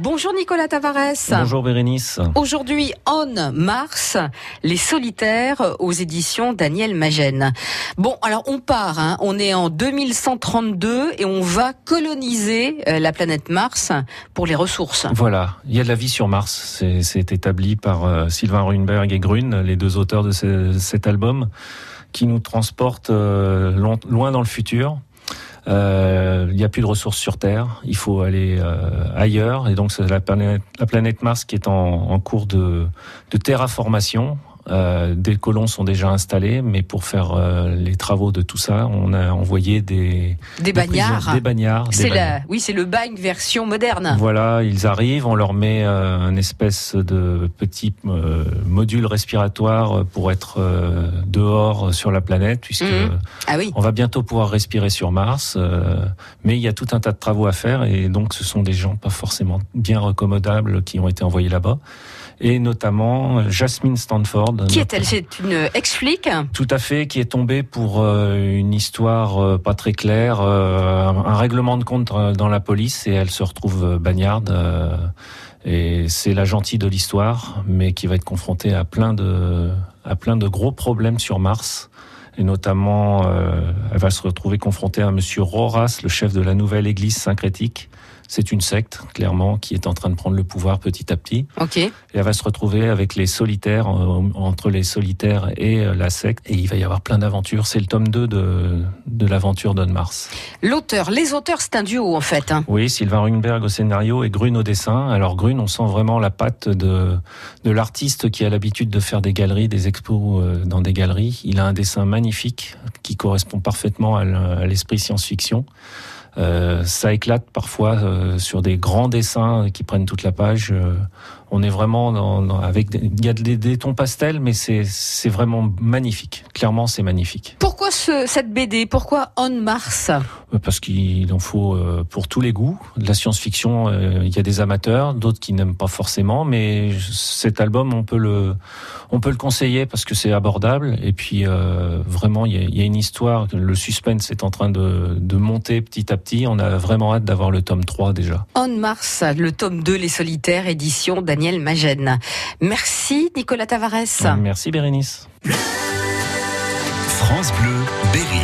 Bonjour Nicolas Tavares. Bonjour Bérénice. Aujourd'hui, On Mars, les solitaires aux éditions Daniel Magène. Bon, alors on part, hein. on est en 2132 et on va coloniser euh, la planète Mars pour les ressources. Voilà, il y a de la vie sur Mars, c'est établi par euh, Sylvain Runberg et Grune, les deux auteurs de cet album, qui nous transportent euh, loin dans le futur. Euh, il n'y a plus de ressources sur Terre, il faut aller euh, ailleurs, et donc c'est la planète, la planète Mars qui est en, cours de terraformation euh, des colons sont déjà installés, mais pour faire euh, les travaux de tout ça, on a envoyé des des bagnards. Des bagnards. C'est la, oui, c'est le bagne version moderne. Voilà, ils arrivent, on leur met euh, un espèce de petit euh, module respiratoire pour être dehors sur la planète, puisque Mhm. Ah oui. on va bientôt pouvoir respirer sur Mars. mais il y a tout un tas de travaux à faire, et donc ce sont des gens pas forcément bien recommodables qui ont été envoyés là-bas et notamment Jasmine Stanford. Qui est-elle? C'est une ex-flic? Tout à fait, qui est tombée pour euh, une histoire euh, pas très claire, euh, un règlement de compte dans la police et elle se retrouve bagnarde. et c'est la gentille de l'histoire, mais qui va être confrontée à plein de, à plein de gros problèmes sur Mars. Et notamment, elle va se retrouver confrontée à Monsieur Roras, le chef de la nouvelle église syncrétique, c'est une secte, clairement, qui est en train de prendre le pouvoir petit à petit. Ok. Et elle va se retrouver avec les solitaires, entre les solitaires et la secte. Et il va y avoir plein d'aventures. C'est le tome 2 de, de l'aventure d'On Mars. L'auteur, les auteurs, c'est un duo en fait. Hein. Oui, Sylvain Runberg au scénario et Grune au dessin. Alors Grune, on sent vraiment la patte de, de l'artiste qui a l'habitude de faire des galeries, des expos dans des galeries. Il a un dessin magnifique qui correspond parfaitement à l'esprit science-fiction. Euh, ça éclate parfois euh, sur des grands dessins qui prennent toute la page. Euh, on est vraiment dans, dans, avec des, il y a des, des tons pastels, mais c'est vraiment magnifique. Clairement, c'est magnifique. Pourquoi ce, cette BD Pourquoi On Mars? Parce qu'il en faut pour tous les goûts. De la science-fiction, il y a des amateurs, d'autres qui n'aiment pas forcément, mais cet album, on peut le, on peut le conseiller parce que c'est abordable. Et puis vraiment, il y, a, il y, a, une histoire. Le suspense est en train de, de monter petit à petit. On a vraiment hâte d'avoir le tome 3 déjà. En mars, le tome 2, Les Solitaires, édition Daniel Magène. Merci Nicolas Tavares. Merci Bérénice. France Bleu, Berry.